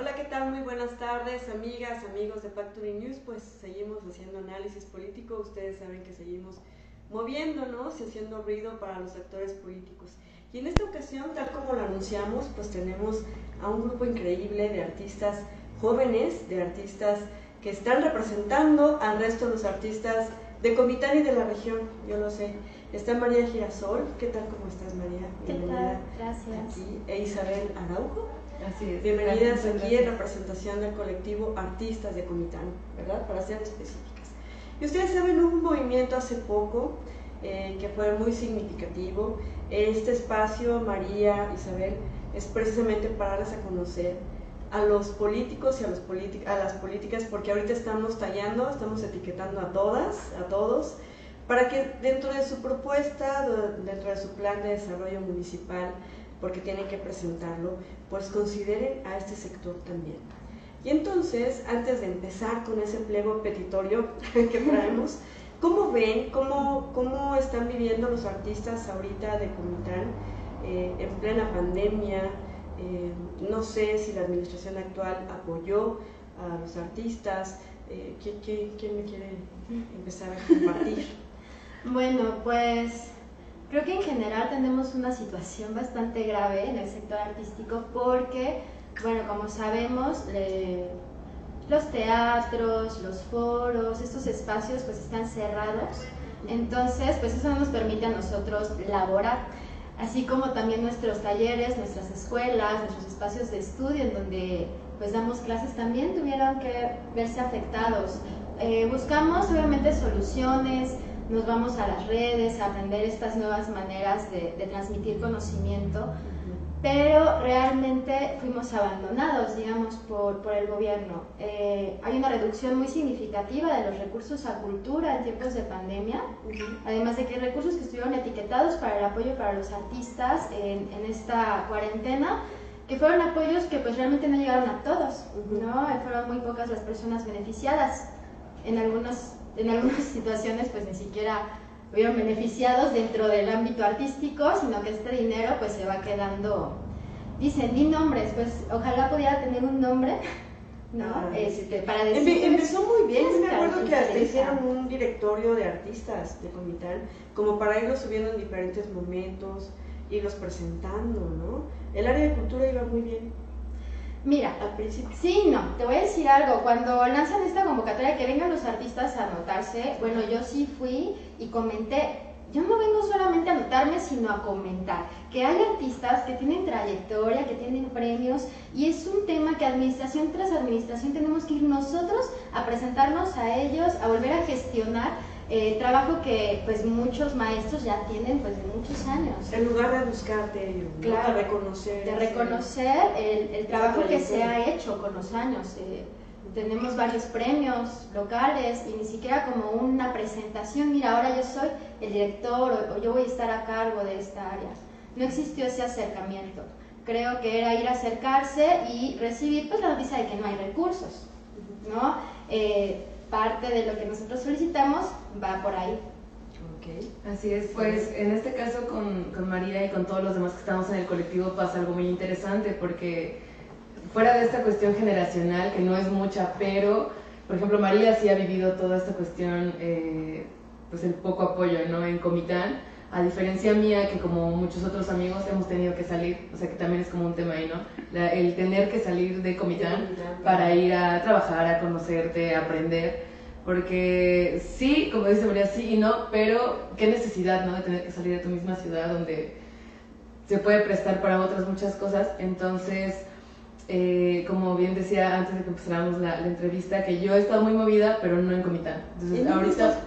Hola, ¿qué tal? Muy buenas tardes, amigas, amigos de Factory News. Pues seguimos haciendo análisis político. Ustedes saben que seguimos moviéndonos y haciendo ruido para los actores políticos. Y en esta ocasión, tal como lo anunciamos, pues tenemos a un grupo increíble de artistas jóvenes, de artistas que están representando al resto de los artistas de Comitán y de la región, yo lo sé. Está María Girasol, ¿qué tal? ¿Cómo estás María? ¿Qué tal? Gracias. Aquí, e Isabel Araujo. Así es. Bienvenidas Gracias, aquí en gracias. representación del colectivo Artistas de Comitán, ¿verdad? Para ser específicas. Y ustedes saben, hubo un movimiento hace poco eh, que fue muy significativo. Este espacio, María, Isabel, es precisamente para darles a conocer a los políticos y a, los a las políticas, porque ahorita estamos tallando, estamos etiquetando a todas, a todos, para que dentro de su propuesta, de- dentro de su plan de desarrollo municipal, porque tienen que presentarlo, pues consideren a este sector también. Y entonces, antes de empezar con ese pliego petitorio que traemos, ¿cómo ven, cómo, cómo están viviendo los artistas ahorita de Comitán eh, en plena pandemia? Eh, no sé si la administración actual apoyó a los artistas. Eh, ¿quién, quién- quién me quiere empezar a compartir? Bueno, pues creo que en general tenemos una situación bastante grave en el sector artístico porque, bueno, como sabemos, le- los teatros, los foros, estos espacios pues están cerrados. Entonces, pues eso no nos permite a nosotros laborar. Así como también nuestros talleres, nuestras escuelas, nuestros espacios de estudio en donde pues damos clases también tuvieron que verse afectados. Eh, buscamos obviamente soluciones, nos vamos a las redes a aprender estas nuevas maneras de, de transmitir conocimiento, pero realmente fuimos abandonados, digamos, por, por el gobierno. Eh, hay una reducción muy significativa de los recursos a cultura en tiempos de pandemia, además de que hay recursos que estuvieron etiquetados para el apoyo para los artistas en, en esta cuarentena, que fueron apoyos que pues realmente no llegaron a todos, ¿no? Fueron muy pocas las personas beneficiadas. En algunas, en algunas situaciones pues ni siquiera hubieron beneficiados dentro del ámbito artístico, sino que este dinero pues se va quedando, dicen, di nombres, pues ojalá pudiera tener un nombre, ¿no? Ah, este, para decir... empezó muy bien, ¿quién me acuerdo que hasta hicieron un directorio de artistas de Comitán, como para irlos subiendo en diferentes momentos, irlos presentando, ¿no? El área de cultura iba muy bien Mira, al principio. Sí, no, te voy a decir algo. Cuando lanzan esta convocatoria que vengan los artistas a anotarse, bueno, yo sí fui y comenté. Yo no vengo solamente a anotarme, sino a comentar que hay artistas que tienen trayectoria, que tienen premios, y es un tema que administración tras administración tenemos que ir nosotros a presentarnos a ellos, a volver a gestionar eh, trabajo que pues muchos maestros ya tienen pues de muchos años. En lugar de buscarte, ¿no? Claro, de reconocer. de ese- reconocer el, el trabajo que se ha hecho con los años. Eh, tenemos varios premios locales y ni siquiera como una presentación, mira, ahora yo soy el director o, o yo voy a estar a cargo de esta área. No existió ese acercamiento. Creo que era ir a acercarse y recibir pues la noticia de que no hay recursos, ¿no? Eh, parte de lo que nosotros solicitamos va por ahí. Ok. Así es, pues en este caso con, con María y con todos los demás que estamos en el colectivo pasa algo muy interesante porque fuera de esta cuestión generacional, que no es mucha, pero por ejemplo María sí ha vivido toda esta cuestión, eh, pues el poco apoyo ¿no? en Comitán, a diferencia mía que como muchos otros amigos hemos tenido que salir, o sea que también es como un tema ahí, ¿no? La- el tener que salir de Comitán De Comitán. para ir a trabajar, a conocerte, a aprender. Porque sí, como dice María, sí y no, pero qué necesidad, ¿no? De tener que salir de tu misma ciudad donde se puede prestar para otras muchas cosas. Entonces, eh, como bien decía antes de que empezáramos la, la entrevista, que yo he estado muy movida, pero no en Comitán. Entonces, ¿En dónde ahorita...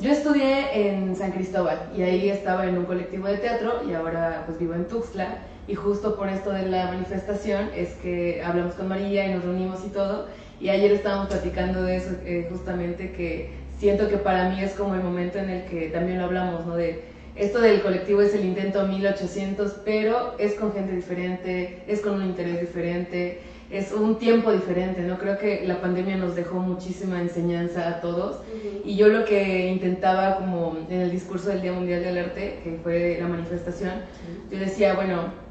Yo estudié en San Cristóbal y ahí estaba en un colectivo de teatro y ahora pues vivo en Tuxtla y justo por esto de la manifestación es que hablamos con María y nos reunimos y todo y ayer estábamos platicando de eso eh, justamente que siento que para mí es como el momento en el que también lo hablamos, ¿no? De esto del colectivo es el intento 1800, pero es con gente diferente, es con un interés diferente, es un tiempo diferente, ¿no? Creo que la pandemia nos dejó muchísima enseñanza a todos. Y yo lo que intentaba como en el discurso del Día Mundial del Arte, que fue la manifestación, yo decía, bueno,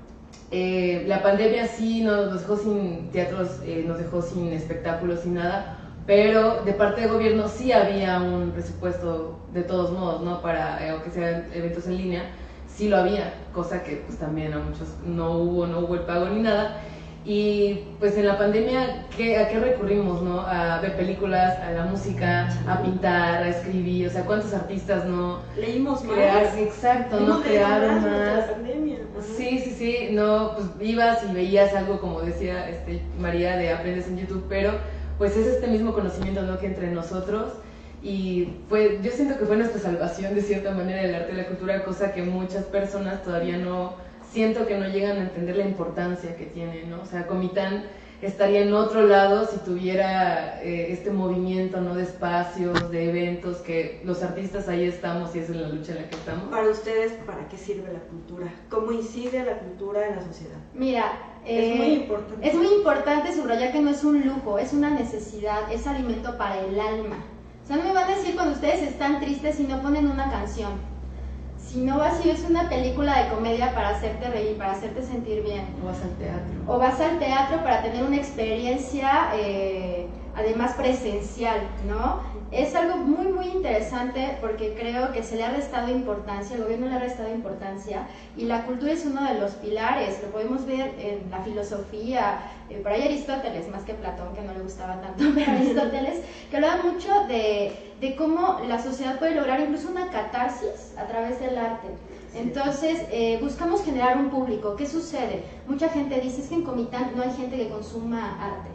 Eh, la pandemia sí nos dejó sin teatros, eh, nos dejó sin espectáculos, sin nada, pero de parte del gobierno sí había un presupuesto de todos modos, ¿no? Para, eh, aunque sean eventos en línea, sí lo había, cosa que pues también a muchos no hubo, no hubo el pago ni nada. Y pues en la pandemia, ¿qué, ¿a qué recurrimos, no? A ver películas, a la música, a pintar, a escribir, o sea, ¿cuántos artistas no? Leímos crear, más. Exacto, no crearon más la pandemia. Sí, sí, sí, no, pues ibas y veías algo como decía este, María de aprendes en YouTube, pero pues es este mismo conocimiento, ¿no? Que entre nosotros y fue, yo siento que fue nuestra salvación de cierta manera del arte y la cultura, cosa que muchas personas todavía no, siento que no llegan a entender la importancia que tiene, ¿no? O sea, Comitán estaría en otro lado si tuviera eh, este movimiento, ¿no? De espacios, de eventos, que los artistas ahí estamos y es en la lucha en la que estamos. Para ustedes, ¿para qué sirve la cultura? ¿Cómo incide la cultura en la sociedad? Mira, Es eh, muy importante. es muy importante subrayar que no es un lujo, es una necesidad, es alimento para el alma. O sea, no me van a decir cuando ustedes están tristes si no ponen una canción. Si no vas y ves una película de comedia para hacerte reír, para hacerte sentir bien. O vas al teatro. O vas al teatro para tener una experiencia eh, además presencial, ¿no? Es algo muy, muy interesante porque creo que se le ha restado importancia, el gobierno le ha restado importancia y la cultura es uno de los pilares, lo podemos ver en la filosofía, eh, por ahí Aristóteles, más que Platón, que no le gustaba tanto, pero Aristóteles, que hablaba mucho de, de cómo la sociedad puede lograr incluso una catarsis a través del arte. Entonces, eh, buscamos generar un público. ¿Qué sucede? Mucha gente dice es que en Comitán no hay gente que consuma arte.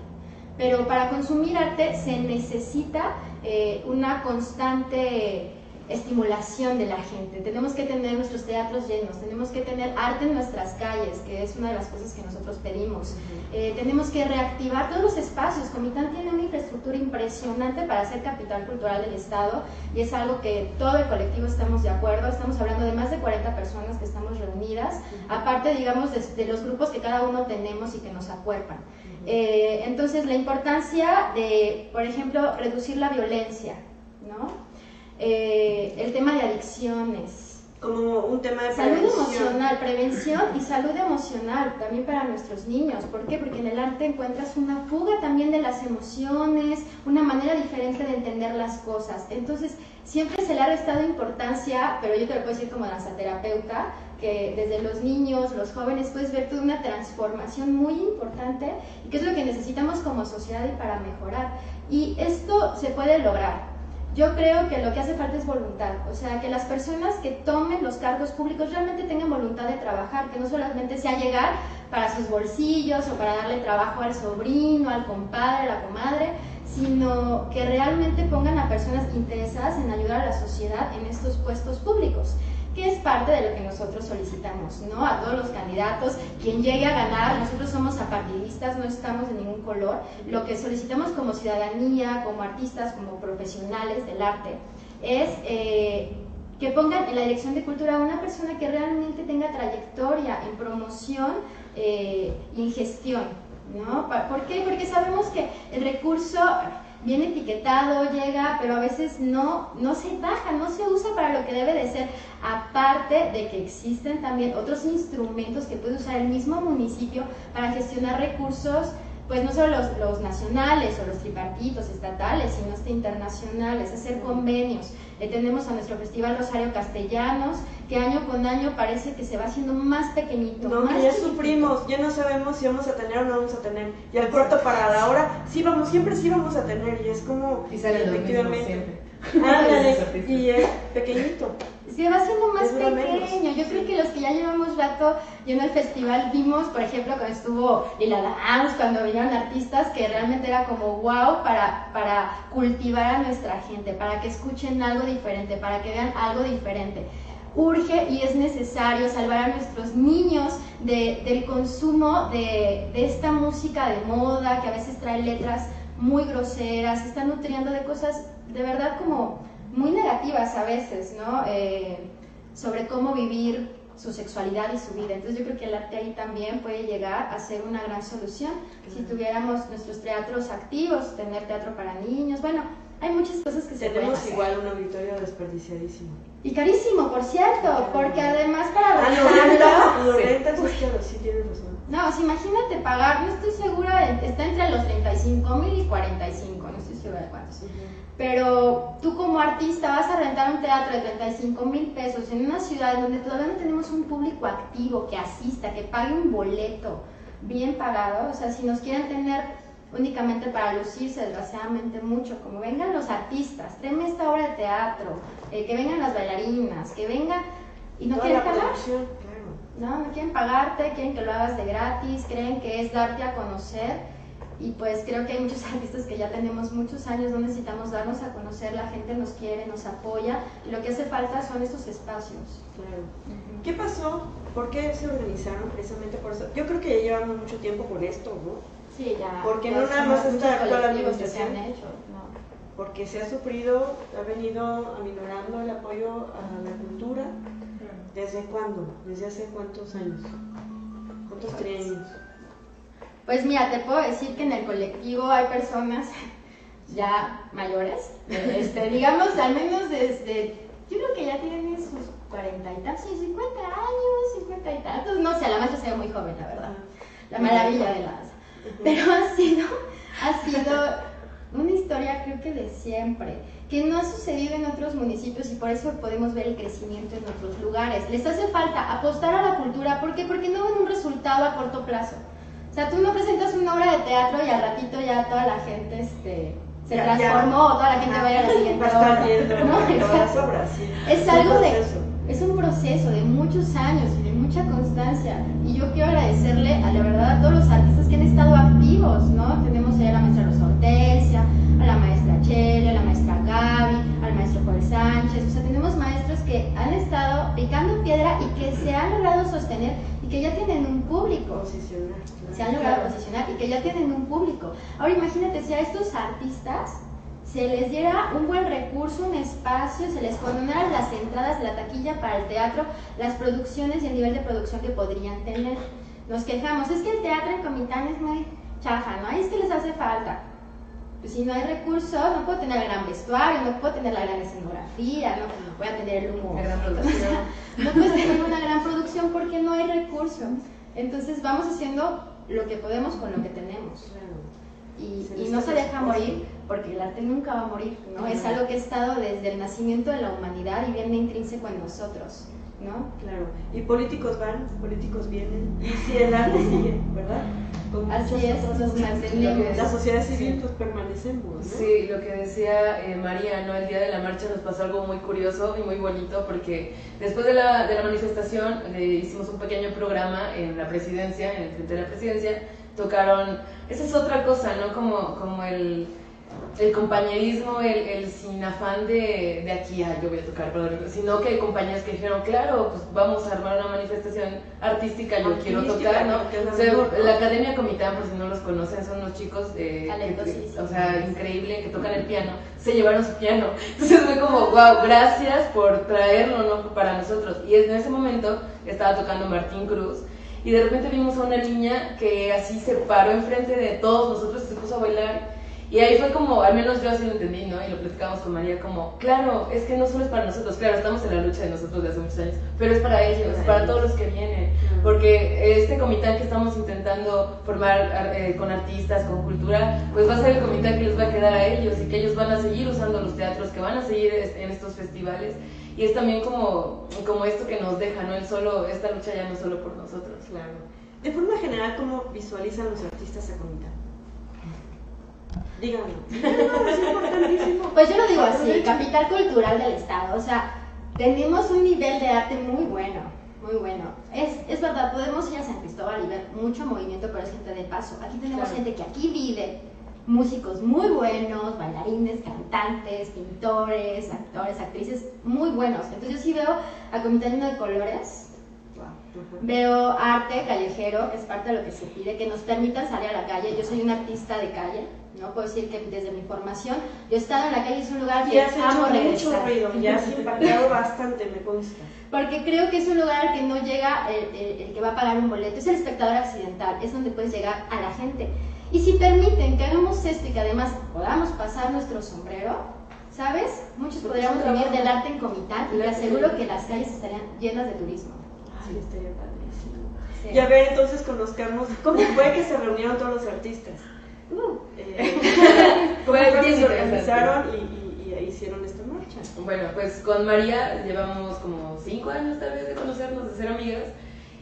Pero para consumir arte se necesita eh, una constante estimulación de la gente. Tenemos que tener nuestros teatros llenos, tenemos que tener arte en nuestras calles, que es una de las cosas que nosotros pedimos. Eh, tenemos que reactivar todos los espacios. Comitán tiene una infraestructura impresionante para ser capital cultural del Estado y es algo que todo el colectivo estamos de acuerdo. Estamos hablando de más de 40 personas que estamos reunidas, aparte, digamos, de, de los grupos que cada uno tenemos y que nos acuerpan. Eh, entonces, la importancia de, por ejemplo, reducir la violencia, ¿no? Eh, el tema de adicciones, Como un tema de Salud prevención. emocional, prevención y salud emocional también para nuestros niños. ¿Por qué? Porque en el arte encuentras una fuga también de las emociones, una manera diferente de entender las cosas. Entonces, siempre se le ha restado importancia, pero yo te lo puedo decir como danzaterapeuta, que desde los niños, los jóvenes, puedes ver toda una transformación muy importante y que es lo que necesitamos como sociedad y para mejorar. Y esto se puede lograr. Yo creo que lo que hace falta es voluntad, o sea, que las personas que tomen los cargos públicos realmente tengan voluntad de trabajar, que no solamente sea llegar para sus bolsillos o para darle trabajo al sobrino, al compadre, a la comadre, sino que realmente pongan a personas interesadas en ayudar a la sociedad en estos puestos públicos que es parte de lo que nosotros solicitamos, ¿no? A todos los candidatos, quien llegue a ganar, nosotros somos apartidistas, no estamos de ningún color, lo que solicitamos como ciudadanía, como artistas, como profesionales del arte, es eh, que pongan en la dirección de cultura a una persona que realmente tenga trayectoria en promoción eh, y en gestión, ¿no? ¿Por qué? Porque sabemos que el recurso viene etiquetado, llega, pero a veces no, no se baja, no se usa para lo que debe de ser. Aparte de que existen también otros instrumentos que puede usar el mismo municipio para gestionar recursos, pues no solo los, los nacionales o los tripartitos estatales, sino hasta internacionales, hacer convenios. Eh, tenemos a nuestro Festival Rosario Castellanos, que año con año parece que se va haciendo más pequeñito. No, más que ya chiquitito. sufrimos, ya no sabemos si vamos a tener o no vamos a tener. Y al corto para la hora, sí vamos, siempre sí vamos a tener. Y es como, Y mismos efectivamente. siempre. Y es pequeñito. Se va haciendo más pequeño. Yo creo que los que ya llevamos rato yendo al festival vimos, por ejemplo, cuando estuvo Lila Downs, cuando vinieron artistas, que realmente era como wow para, para cultivar a nuestra gente, para que escuchen algo diferente, para que vean algo diferente. Urge y es necesario salvar a nuestros niños de- del consumo de, de esta música de moda que a veces trae letras muy groseras, se están nutriendo de cosas de verdad como muy negativas a veces, ¿no? Eh, sobre cómo vivir su sexualidad y su vida. Entonces yo creo que el arte ahí también puede llegar a ser una gran solución. Si tuviéramos nuestros teatros activos, tener teatro para niños, bueno, hay muchas cosas que se pueden Tenemos hacer. igual un auditorio desperdiciadísimo. Y carísimo, por cierto, porque además para Ah, lo rentarlo- lo rentas, es que sí tienes razón. No, si imagínate pagar, no estoy segura, está entre los 35 mil y 45, no estoy segura de cuántos. Pero tú como artista vas a rentar un teatro de 35 mil pesos en una ciudad donde todavía no tenemos un público activo que asista, que pague un boleto bien pagado. O sea, si nos quieren tener únicamente para lucirse, desgraciadamente mucho, como vengan los artistas, tráeme esta obra de teatro, eh, que vengan las bailarinas, que vengan y no quieren pagar. No, no quieren pagarte, quieren que lo hagas de gratis, creen que es darte a conocer. Y pues creo que hay muchos artistas que ya tenemos muchos años, no necesitamos darnos a conocer, la gente nos quiere, nos apoya y lo que hace falta son estos espacios. Claro. ¿Qué pasó? ¿Por qué se organizaron precisamente por eso? Yo creo que ya llevamos mucho tiempo con esto, ¿no? Sí, ya. Porque ya no nada más está actual que se administración. han hecho, ¿no? Porque se ha sufrido, ha venido aminorando el apoyo a la cultura. ¿Desde cuándo? ¿Desde hace cuántos años? ¿Cuántos trienios? Pues mira, te puedo decir que en el colectivo hay personas ya mayores, este, digamos al menos desde, yo creo que ya tienen sus cuarenta y tantos, 50 años, 50 y tantos, no sé, la maestra se ve muy joven, la verdad, la maravilla de la danza. Pero ha sido, ha sido una historia creo que de siempre, que no ha sucedido en otros municipios y por eso podemos ver el crecimiento en otros lugares. Les hace falta apostar a la cultura, ¿por qué? Porque no ven un resultado a corto plazo. O sea, tú no presentas una obra de teatro y al ratito ya toda la gente este, se Ya- ya. transformó, o toda la gente va a ir a la siguiente obra. viendo ¿no? Exacto. obras, sí. Es algo un de, es un proceso de muchos años y mucha constancia. Y yo quiero agradecerle a la verdad a todos los artistas que han estado activos, ¿no? Tenemos ahí a la maestra Rosa Hortensia, a la maestra Chele, a la maestra Gaby, al maestro Joel Sánchez. O sea, tenemos maestros que han estado picando piedra y que se han logrado sostener y que ya tienen un público Posicionar. claro. se han logrado posicionar y que ya tienen un público. Ahora imagínate si a estos artistas se les diera un buen recurso, un espacio, se les condonaran las entradas de la taquilla para el teatro, las producciones y el nivel de producción que podrían tener. Nos quejamos, es que el teatro en Comitán es muy chafa, ¿no? Es que les hace falta. Pues si no hay recursos, no puedo tener el gran vestuario, no puedo tener la gran escenografía, no voy a tener el humo. Gran producción. No puedes tener una gran producción porque no hay recursos. Entonces vamos haciendo lo que podemos con lo que tenemos. Claro. Y, Se y les no se deja morir porque el arte nunca va a morir, ¿no? Es algo que ha estado desde el nacimiento de la humanidad y viene intrínseco en nosotros, ¿no? Claro, y políticos van, políticos vienen, y si el arte sigue, ¿verdad? Así es, cosas. mantenemos. La sociedad civil, Sí. pues permanecemos, ¿no? Sí, lo que decía eh, María, ¿no? El día de la marcha nos pasó algo muy curioso y muy bonito porque después de la, de la manifestación eh, hicimos un pequeño programa en la presidencia, en el frente de la presidencia, tocaron, esa es otra cosa, ¿no? Como, como el, el compañerismo, el, el sin afán de, de aquí, ah, yo voy a tocar, para otro", sino que hay compañeros que dijeron, claro, pues vamos a armar una manifestación artística, yo quiero tocar, ¿no? la O sea, mejor, ¿no? la Academia Comitán, por si no los conocen, son unos chicos eh, que- o sea, increíble, que tocan el piano, se llevaron su piano. Entonces fue como, wow, gracias por traerlo ¿no? para nosotros. Y en ese momento estaba tocando Martín Cruz y de repente vimos a una niña que así se paró enfrente de todos nosotros y se puso a bailar. Y ahí fue como, al menos yo así lo entendí, ¿no? Y lo platicamos con María como, claro, es que no solo es para nosotros, claro, estamos en la lucha de nosotros de hace muchos años, pero es para ellos, Para para ellos. todos los que vienen. Porque este comitán que estamos intentando formar ar- eh, con artistas, con cultura, pues va a ser el comitán que les va a quedar a ellos y que ellos van a seguir usando los teatros, que van a seguir es- en estos festivales. Y es también como, como esto que nos deja, ¿no? El solo, esta lucha ya no es solo por nosotros. Claro. De forma general, ¿cómo visualizan los artistas a Comitán? Díganme. No, es importantísimo. Pues yo lo digo así, capital cultural del Estado. O sea, tenemos un nivel de arte muy bueno, muy bueno. Es, es verdad, podemos ir a San Cristóbal y ver mucho movimiento, pero es gente de paso. Aquí tenemos Claro. gente que aquí vive, músicos muy buenos, bailarines, cantantes, pintores, actores, actrices muy buenos. Entonces yo sí veo a Comité de Colores, Ujú. Veo arte callejero, es parte de lo que se pide, que nos permitan salir a la calle. Yo soy una artista de calle, ¿no? Puedo decir que desde mi formación, yo he estado en la calle, es un lugar que has amo hecho regresar. mucho ruido, ya has impactado bastante, me consta. Porque creo que es un lugar al que no llega el, el- el que va a pagar un boleto, es el espectador accidental, es donde puedes llegar a la gente. Y si permiten que hagamos esto y que además podamos pasar nuestro sombrero, ¿sabes? Muchos Porque podríamos vivir del arte en Comitán y te aseguro que las calles estarían llenas de turismo. Ay, estaría padrísimo. Sí. Y a ver, entonces conozcamos, ¿cómo fue que se reunieron todos los artistas? Uh, Eh, ¿Cómo Fue se organizaron y, y- y hicieron esta marcha? Bueno, pues con María llevamos como cinco años tal vez de conocernos, de ser amigas.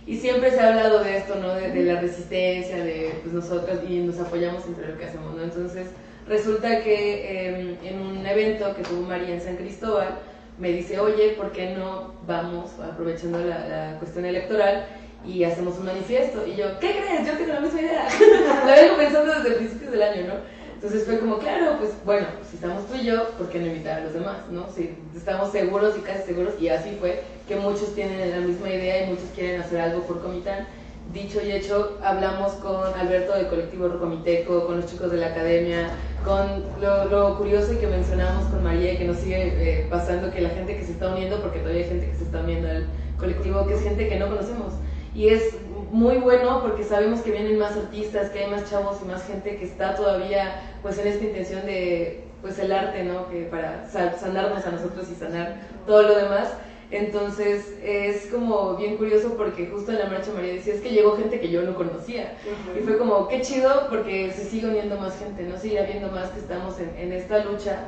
Y siempre se ha hablado de esto, ¿no? De, de la resistencia, de pues, nosotras y nos apoyamos entre lo que hacemos, ¿no? Entonces resulta que eh, en un evento que tuvo María en San Cristóbal, me dice, oye, ¿por qué no vamos, aprovechando la, la cuestión electoral, y hacemos un manifiesto? Y yo, ¿qué crees? Yo tengo la misma idea. la vengo pensando desde el principio del año, ¿no? Entonces fue como, claro, pues bueno, si estamos tú y yo, ¿por qué no invitar a los demás? ¿no? Si estamos seguros y casi seguros, y así fue, que muchos tienen la misma idea y muchos quieren hacer algo por Comitán. Dicho y hecho, hablamos con Alberto del colectivo Rocomiteco, con los chicos de la academia, con lo, lo curioso que mencionamos con María que nos sigue eh, pasando, que la gente que se está uniendo, porque todavía hay gente que se está uniendo al colectivo, que es gente que no conocemos. Y es muy bueno porque sabemos que vienen más artistas, que hay más chavos y más gente que está todavía pues en esta intención de pues el arte, ¿no? Que para sa- sanarnos a nosotros y sanar todo lo demás. Entonces es como bien curioso porque justo en la marcha María decía, es que llegó gente que yo no conocía. Y fue como, qué chido porque se sigue uniendo más gente, ¿no? Sigue habiendo más que estamos en, en esta lucha.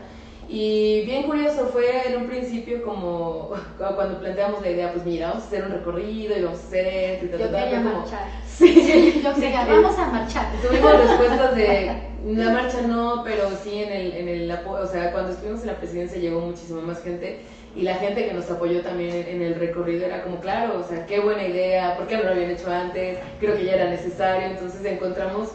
Y bien curioso fue en un principio como cuando planteamos la idea, pues mira, vamos a hacer un recorrido y vamos a hacer esto y tal, yo quería fue como, marchar. Sí, Yo quería, sí, vamos a marchar. Tuvimos respuestas de la marcha no, pero sí en el, en el apoyo, o sea, cuando estuvimos en la presidencia llegó muchísima más gente y la gente que nos apoyó también en, en el recorrido era como, claro, o sea, qué buena idea, ¿por qué no lo habían hecho antes? Creo que ya era necesario, entonces encontramos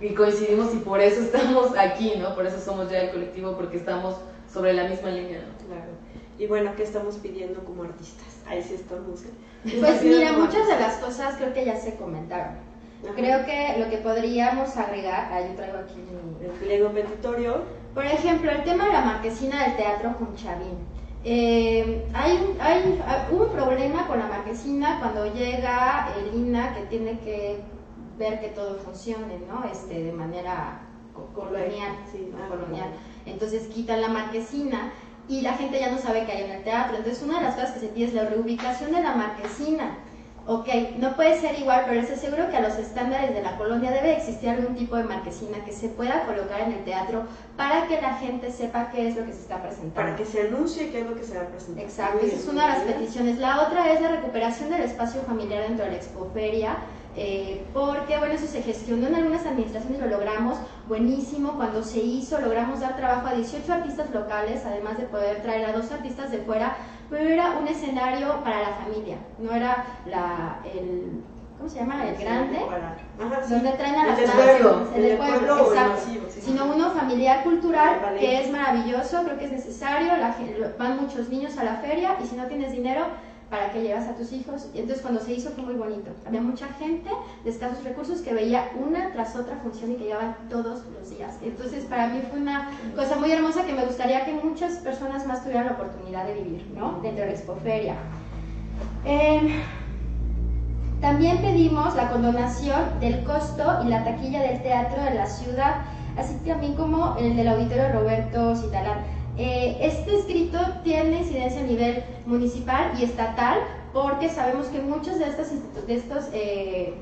y coincidimos y por eso estamos aquí, ¿no? Por eso somos ya el colectivo, porque estamos sobre la misma línea, ¿no? Claro. Y bueno, ¿qué estamos pidiendo como artistas? Ahí sí estamos. ¿eh? ¿Qué Pues mira, muchas de las cosas creo que ya se comentaron. Ajá. Creo que lo que podríamos agregar, ah, yo traigo aquí mi- El pliego petitorio. Por ejemplo, el tema de la marquesina del teatro Junchavín. Eh, hay, un- hay, ah, hubo un problema con la marquesina cuando llega el INA que tiene que ver que todo funcione, ¿no? Este, de manera co- colonial, Sí, ah, colonial. Entonces quitan la marquesina y la gente ya no sabe que hay en el teatro. Entonces una de las cosas que se pide es la reubicación de la marquesina. Ok, no puede ser igual, pero les aseguro que a los estándares de la colonia debe existir algún tipo de marquesina que se pueda colocar en el teatro para que la gente sepa qué es lo que se está presentando. Para que se anuncie qué es lo que se va a presentar. Exacto, esa es una de las peticiones. La otra es la recuperación del espacio familiar dentro de la expoferia, eh, porque bueno, eso se gestionó en algunas administraciones, lo logramos buenísimo. Cuando se hizo, logramos dar trabajo a 18 artistas locales, además de poder traer a dos artistas de fuera, pero era un escenario para la familia, no era la, el, ¿cómo se llama? El grande. Ajá, sí. Donde traen a El las pueblo, el el del pueblo, pueblo el exacto. masivo, sí. sino uno familiar cultural Vale. que es maravilloso, creo que es necesario, la van muchos niños a la feria y si no tienes dinero, ¿para qué llevas a tus hijos? Y entonces cuando se hizo fue muy bonito. Había mucha gente de escasos recursos que veía una tras otra función y que llevaban todos los días. Entonces para mí fue una cosa muy hermosa que me gustaría que muchas personas más tuvieran la oportunidad de vivir, ¿no? Dentro de la expoferia. Eh, también pedimos la condonación del costo y la taquilla del teatro de la ciudad, así también como el del auditorio Roberto Citalán. Eh, este escrito tiene incidencia a nivel municipal y estatal porque sabemos que muchos de estos, de estos eh,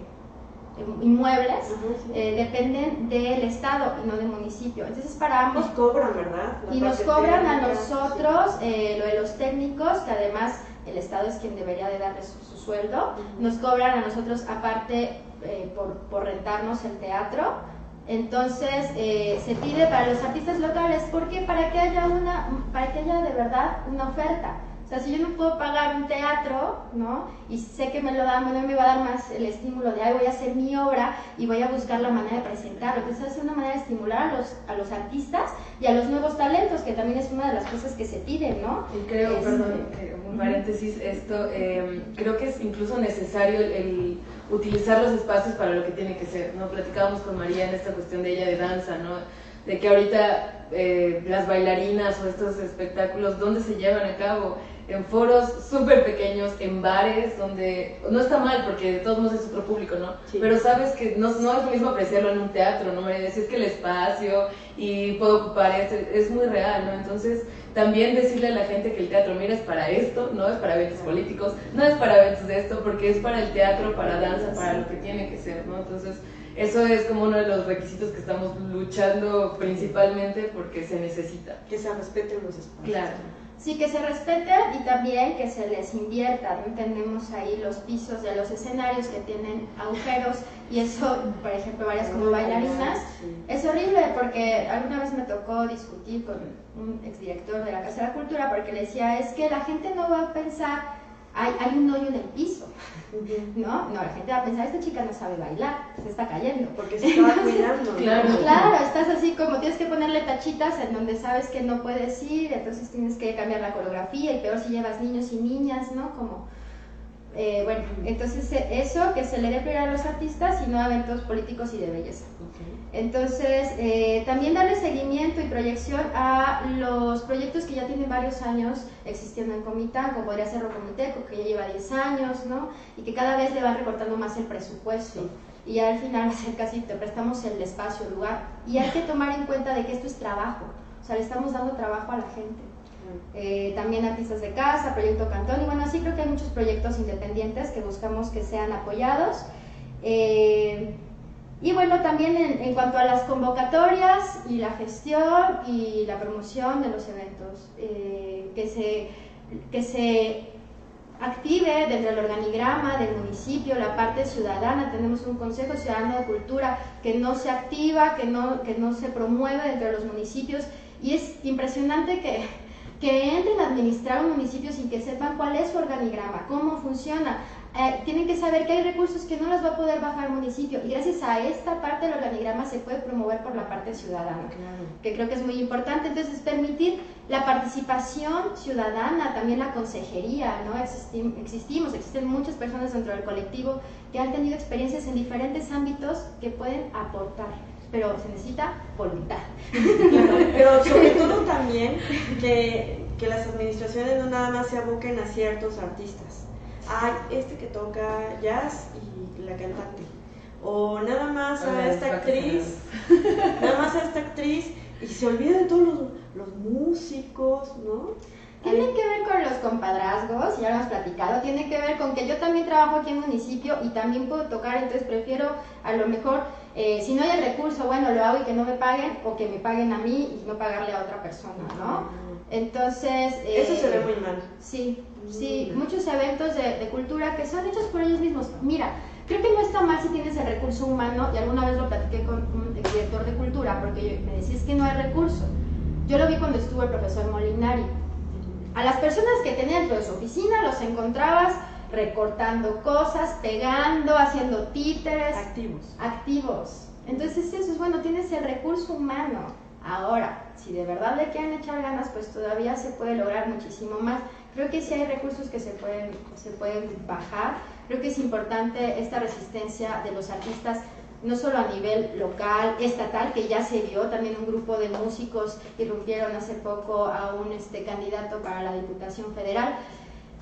inmuebles sí. eh, dependen del Estado y no del municipio. Entonces para ambos Nos cobran, ¿verdad? La y nos cobran a nosotros eh, lo de los técnicos, que además el Estado es quien debería de darles su, su sueldo. Nos cobran a nosotros aparte eh, por, por rentarnos el teatro. Entonces eh, se pide para los artistas locales, porque para que haya una, para que haya de verdad una oferta. O sea, si yo no puedo pagar un teatro, ¿no? Y sé que me lo dan, bueno, me va a dar más el estímulo de, ay, voy a hacer mi obra y voy a buscar la manera de presentarlo. Entonces, es una manera de estimular a los, a los artistas y a los nuevos talentos, que también es una de las cosas que se piden, ¿no? Y creo, Este, perdón, eh, un paréntesis, esto, eh, creo que es incluso necesario el, el utilizar los espacios para lo que tiene que ser, ¿no? Platicábamos con María en esta cuestión de ella de danza, ¿no? de que ahorita eh, las bailarinas o estos espectáculos, ¿dónde se llevan a cabo? En foros súper pequeños, en bares, donde no está mal porque de todos modos es otro público, ¿no? Pero sabes que no, no, es lo mismo apreciarlo en un teatro, ¿no? Me decís que el espacio y puedo ocupar esto, es muy real, ¿no? Entonces, también decirle a la gente que el teatro, mira, es para esto, no es para eventos políticos, no es para eventos de esto, porque es para el teatro, para danza, para lo que tiene que ser, ¿no? Entonces, eso es como uno de los requisitos que estamos luchando principalmente porque se necesita. Que se respeten los espacios. Claro. Sí, que se respeten y también que se les invierta. ¿no? Tenemos ahí los pisos de los escenarios que tienen agujeros y eso, por ejemplo, varias como bailarinas, es horrible porque alguna vez me tocó discutir con un exdirector de la Casa de la Cultura porque le decía, es que la gente no va a pensar hay, hay un hoyo en el piso. ¿No? No, la gente va a pensar, esta chica no sabe bailar, se está cayendo. Porque se está cuidando. claro. claro, estás así como tienes que ponerle tachitas en donde sabes que no puedes ir, entonces tienes que cambiar la coreografía y peor si llevas niños y niñas, ¿no? Como eh, bueno, entonces eh, eso, que se le dé prioridad a los artistas y no a eventos políticos y de belleza. Entonces, eh, también darle seguimiento y proyección a los proyectos que ya tienen varios años existiendo en Comitán, como podría ser Rocomiteco, que ya lleva 10 años, ¿no? Y que cada vez le van recortando más el presupuesto. Y al final casi te prestamos el espacio, el lugar. Y hay que tomar en cuenta de que esto es trabajo. O sea, le estamos dando trabajo a la gente. Eh, también artistas de casa, Proyecto Cantón, y bueno, así creo que hay muchos proyectos independientes que buscamos que sean apoyados. Eh, y bueno, también en, cuanto a las convocatorias y la gestión y la promoción de los eventos, eh, que, se, que se active dentro del organigrama del municipio la parte ciudadana. Tenemos un Consejo Ciudadano de Cultura que no se activa, que no, que no se promueve dentro de los municipios y es impresionante que que entren a administrar un municipio sin que sepan cuál es su organigrama, cómo funciona. Eh, tienen que saber que hay recursos que no los va a poder bajar el municipio y gracias a esta parte del organigrama se puede promover por la parte ciudadana, que creo que es muy importante. Entonces, permitir la participación ciudadana, también la consejería, ¿no? existimos, existen muchas personas dentro del colectivo que han tenido experiencias en diferentes ámbitos que pueden aportar pero se necesita voluntad. pero sobre todo también que, que, las administraciones no nada más se aboquen a ciertos artistas. Hay este que toca jazz y la cantante. O nada más a esta actriz, nada más a esta actriz y se olvida de todos los, los músicos, ¿no? Tiene que ver con los compadrazgos, ya lo hemos platicado, tiene que ver con que yo también trabajo aquí en municipio y también puedo tocar, entonces prefiero a lo mejor, eh, si no hay el recurso, bueno, lo hago y que no me paguen o que me paguen a mí y no pagarle a otra persona, ¿no? Entonces... Eso se ve muy mal. Sí, sí, muchos eventos de, de cultura que son hechos por ellos mismos. Mira, Creo que no está mal si tienes el recurso humano, y alguna vez lo platiqué con un director de cultura, porque me decía, es que no hay recurso. Yo lo vi cuando estuvo el profesor Molinari. A las personas que tenía dentro de su oficina los encontrabas recortando cosas, pegando, haciendo títeres. Activos. Activos. Entonces eso es bueno, tienes el recurso humano. Ahora, si de verdad le quieren echar ganas, pues todavía se puede lograr muchísimo más. Creo que sí hay recursos que se pueden, se pueden bajar. Creo que es importante esta resistencia de los artistas no solo a nivel local, estatal, que ya se vio, también un grupo de músicos irrumpieron hace poco a un este, candidato para la Diputación Federal,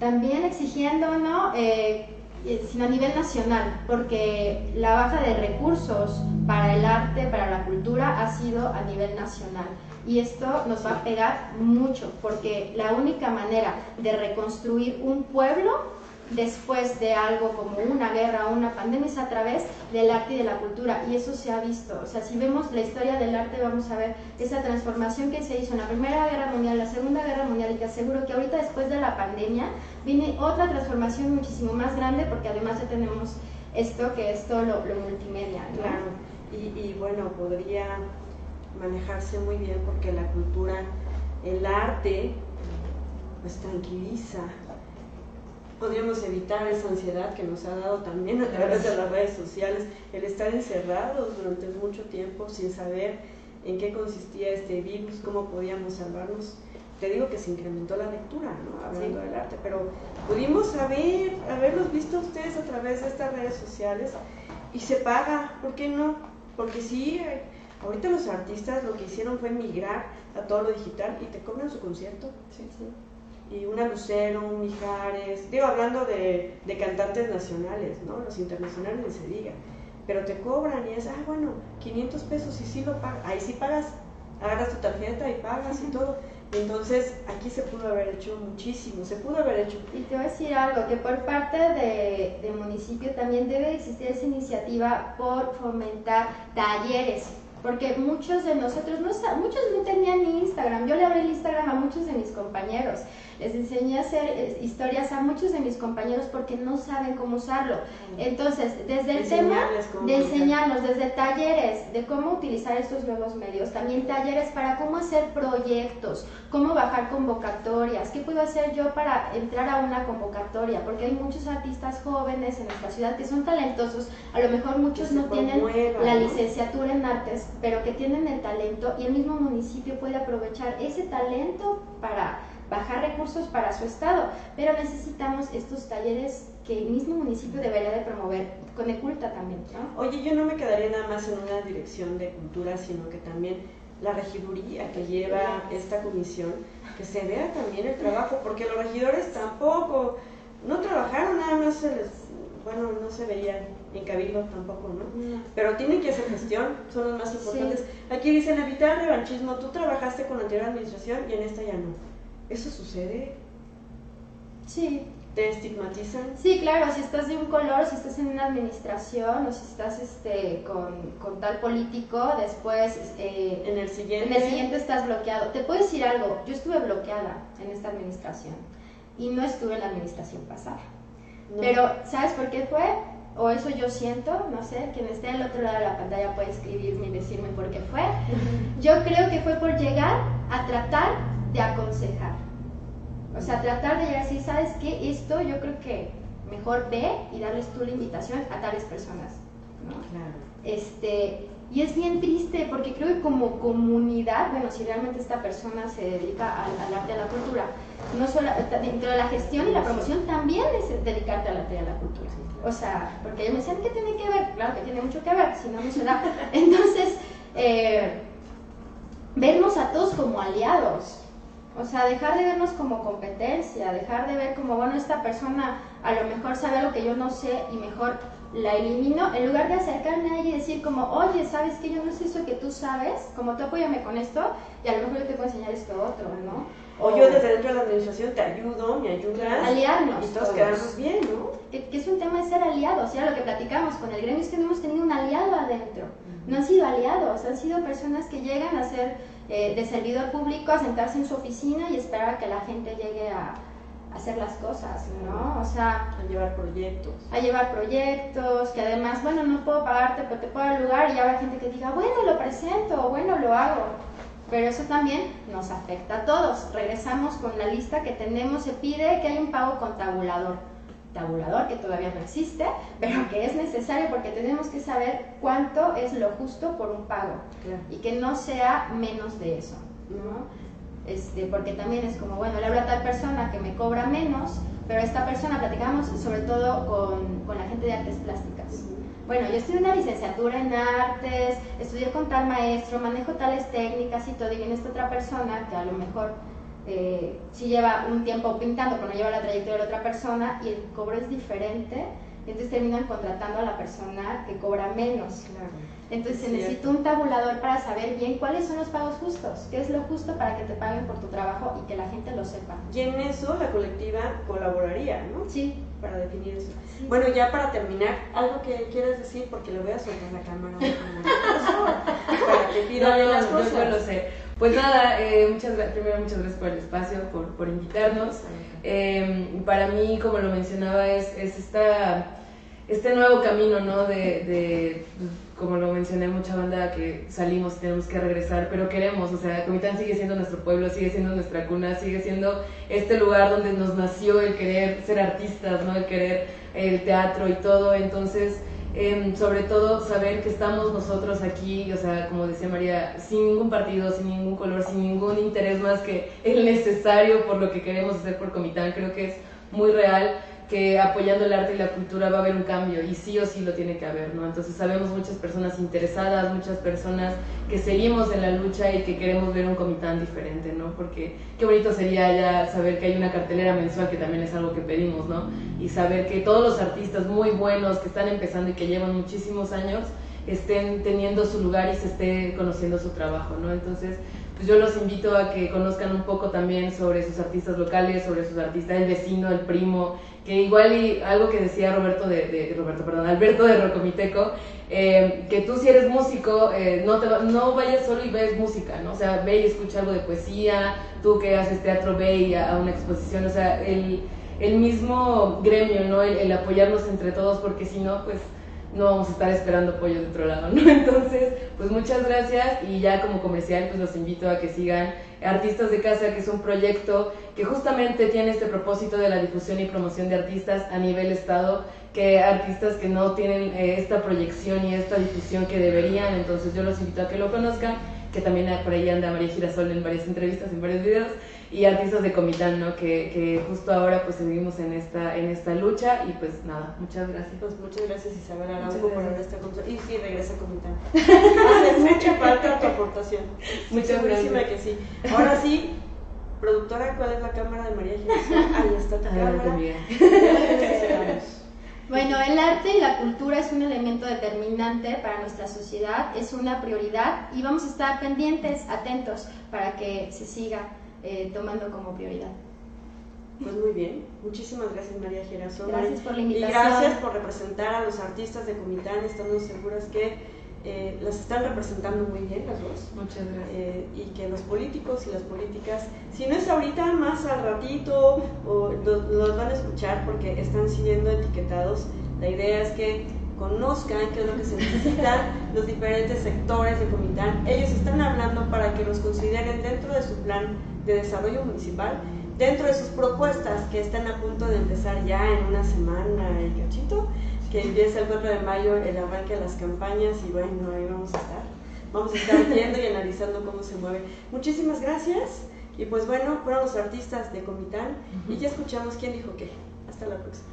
también exigiendo, ¿no? Eh, eh, sino a nivel nacional, porque la baja de recursos para el arte, para la cultura, ha sido a nivel nacional. Y esto nos va a pegar mucho, porque la única manera de reconstruir un pueblo después de algo como una guerra o una pandemia es a través del arte y de la cultura y eso se ha visto. O sea, si vemos la historia del arte vamos a ver esa transformación que se hizo en la Primera Guerra Mundial, la Segunda Guerra Mundial y te aseguro que ahorita después de la pandemia viene otra transformación muchísimo más grande porque además ya tenemos esto que es todo lo, multimedia. Claro, y, y bueno, podría manejarse muy bien porque la cultura, el arte, pues tranquiliza, podríamos evitar esa ansiedad que nos ha dado también a través de las redes sociales, el estar encerrados durante mucho tiempo sin saber en qué consistía este virus, cómo podíamos salvarnos. Te digo que se incrementó la lectura, ¿no? hablando del arte, pero pudimos saber, haberlos visto ustedes a través de estas redes sociales y se paga, ¿por qué no? Porque sí, Ahorita los artistas lo que hicieron fue migrar a todo lo digital y te cobran su concierto. Sí, sí. Y una Lucero, un Mijares, digo, hablando de, de cantantes nacionales, ¿no? Los internacionales ni se diga. Pero te cobran y es, ah, bueno, 500 pesos y sí lo pagas. Ahí sí pagas, agarras tu tarjeta y pagas y todo. Entonces, aquí se pudo haber hecho muchísimo, se pudo haber hecho. Y te voy a decir algo, que por parte de, del municipio también debe existir esa iniciativa por fomentar talleres porque muchos de nosotros, no, muchos no tenían ni Instagram. Yo le abrí el Instagram a muchos de mis compañeros. Les enseñé a hacer eh, historias a muchos de mis compañeros porque no saben cómo usarlo. Entonces, desde el tema de enseñarnos, desde talleres de cómo utilizar estos nuevos medios, también talleres para cómo hacer proyectos, cómo bajar convocatorias, qué puedo hacer yo para entrar a una convocatoria, porque hay muchos artistas jóvenes en nuestra ciudad que son talentosos, a lo mejor muchos no tienen la licenciatura en artes, pero que tienen el talento y el mismo municipio puede aprovechar ese talento para bajar recursos para su estado, pero necesitamos estos talleres que el mismo municipio debería de promover, con Eculta también. Oye, yo no me quedaría nada más en una dirección de cultura, sino que también la regiduría que lleva esta comisión, que se vea también el trabajo, porque los regidores tampoco, no trabajaron, nada más se les, bueno, no se veían en cabildo tampoco, ¿no? Pero tienen que hacer gestión, son los más importantes. Aquí dicen evitar el revanchismo, tú trabajaste con la anterior administración y en esta ya no. ¿Eso sucede? Sí. ¿Te estigmatizan? Sí, claro, si estás de un color, si estás en una administración o si estás este, con, con tal político, después eh, en, el siguiente... en el siguiente estás bloqueado. Te puedo decir algo, yo estuve bloqueada en esta administración y no estuve en la administración pasada. Pero, ¿sabes por qué fue? O eso yo siento, no sé, quien esté al otro lado de la pantalla puede escribirme y decirme por qué fue. Yo creo que fue por llegar a tratar de aconsejar. O sea, tratar de llegar así, ¿sabes qué? Esto yo creo que mejor ve y darles tú la invitación a tales personas. ¿no? Claro. Este, y es bien triste porque creo que como comunidad, bueno, si realmente esta persona se dedica al, arte y a la cultura, no solo dentro de la gestión y la promoción también es dedicarte al arte y a la cultura. O sea, porque ellos me decían, ¿qué tiene que ver? Claro que tiene mucho que ver, si no, no se da. Entonces, eh, vernos a todos como aliados, o sea, dejar de vernos como competencia, dejar de ver como, bueno, esta persona a lo mejor sabe algo que yo no sé y mejor la elimino, en lugar de acercarme a ella y decir como, oye, ¿sabes que yo no sé eso que tú sabes? Como tú apóyame con esto y a lo mejor yo te puedo enseñar esto otro, ¿no? O, yo desde dentro de la administración te ayudo, me ayudas. Aliarnos. Y todos, quedamos bien, ¿no? Que, es un tema de ser aliados, ya lo que platicamos con el gremio es que no hemos tenido un aliado adentro. No han sido aliados, han sido personas que llegan a ser eh, de servidor público, a sentarse en su oficina y esperar a que la gente llegue a, hacer las cosas, ¿no? O sea... A llevar proyectos. A llevar proyectos, que además, bueno, no puedo pagarte, pero te puedo dar lugar y habrá gente que diga, bueno, lo presento, bueno, lo hago. Pero eso también nos afecta a todos. Regresamos con la lista que tenemos, se pide que haya un pago con tabulador. Tabulador que todavía no existe, pero que es necesario porque tenemos que saber cuánto es lo justo por un pago y que no sea menos de eso. ¿no? Este, porque también es como, bueno, le hablo a tal persona que me cobra menos, pero esta persona platicamos sobre todo con, con la gente de artes plásticas. Bueno, yo estudié una licenciatura en artes, estudié con tal maestro, manejo tales técnicas y todo, y viene esta otra persona que a lo mejor eh, sí lleva un tiempo pintando, pero no lleva la trayectoria de otra persona y el cobro es diferente, entonces terminan contratando a la persona que cobra menos. Claro. Entonces se necesita un tabulador para saber bien cuáles son los pagos justos, qué es lo justo para que te paguen por tu trabajo y que la gente lo sepa. Y en eso la colectiva colaboraría, ¿no? Sí. Para definir eso. Bueno, ya para terminar, algo que quieras decir, porque le voy a soltar la cámara para que pida no, las cosas. Yo, lo sé. Pues nada, eh, muchas primero muchas gracias por el espacio, por, por invitarnos. Eh, para mí, como lo mencionaba, es, es esta, este nuevo camino, ¿no? de, como lo mencioné, mucha banda que salimos, tenemos que regresar, pero queremos, o sea, Comitán sigue siendo nuestro pueblo, sigue siendo nuestra cuna, sigue siendo este lugar donde nos nació el querer ser artistas, ¿no? El querer el teatro y todo, entonces, em, sobre todo saber que estamos nosotros aquí, o sea, como decía María, sin ningún partido, sin ningún color, sin ningún interés más que el necesario por lo que queremos hacer por Comitán, creo que es muy real que apoyando el arte y la cultura va a haber un cambio y sí o sí lo tiene que haber, ¿no? Entonces sabemos muchas personas interesadas, muchas personas que seguimos en la lucha y que queremos ver un comitán diferente, ¿no? Porque qué bonito sería ya saber que hay una cartelera mensual, que también es algo que pedimos, ¿no? Y saber que todos los artistas muy buenos que están empezando y que llevan muchísimos años estén teniendo su lugar y se esté conociendo su trabajo, ¿no? Entonces, pues yo los invito a que conozcan un poco también sobre sus artistas locales, sobre sus artistas, el vecino, el primo, que igual y algo que decía Roberto de, Roberto, perdón, Alberto de Rocomiteco, eh, que tú si eres músico, eh, no, te, no vayas solo y ves música, ¿no? O sea, ve y escucha algo de poesía, tú que haces teatro, ve y a, una exposición, o sea, el, el mismo gremio, ¿no? El, el apoyarnos entre todos, porque si no, pues no vamos a estar esperando apoyo de otro lado, ¿no? Entonces, pues muchas gracias y ya como comercial, pues los invito a que sigan Artistas de Casa, que es un proyecto que justamente tiene este propósito de la difusión y promoción de artistas a nivel estado, que artistas que no tienen eh, esta proyección y esta difusión que deberían, entonces yo los invito a que lo conozcan, que también por ahí anda María Girasol en varias entrevistas, en varios videos, y artistas de Comitán, ¿no? Que, que, justo ahora pues seguimos en esta, en esta lucha y pues nada, muchas gracias. Pues muchas gracias Isabel Arango por esta conversación. Y sí, regresa a Comitán. Hace mucha falta tu aportación. Muchas gracias. que sí. Ahora sí, productora, ¿cuál es la cámara de María Jesús? Ahí está tu cámara. Bueno, el arte y la cultura es un elemento determinante para nuestra sociedad, es una prioridad y vamos a estar pendientes, atentos para que se siga eh, tomando como prioridad. Pues muy bien, muchísimas gracias María Girasol. Gracias por la invitación. Y gracias por representar a los artistas de Comitán, estamos seguras que eh, las están representando muy bien las dos. Muchas gracias. Eh, y que los políticos y las políticas, si no es ahorita, más al ratito, o los, van a escuchar porque están siendo etiquetados. La idea es que conozcan qué es lo que se necesita los diferentes sectores de Comitán. Ellos están hablando para que los consideren dentro de su plan de desarrollo municipal dentro de sus propuestas que están a punto de empezar ya en una semana el cachito, que empieza el 4 de mayo el arranque de las campañas y bueno, ahí vamos a estar. Vamos a estar viendo y analizando cómo se mueve. Muchísimas gracias y pues bueno, fueron los artistas de Comitán y ya escuchamos quién dijo qué. Hasta la próxima.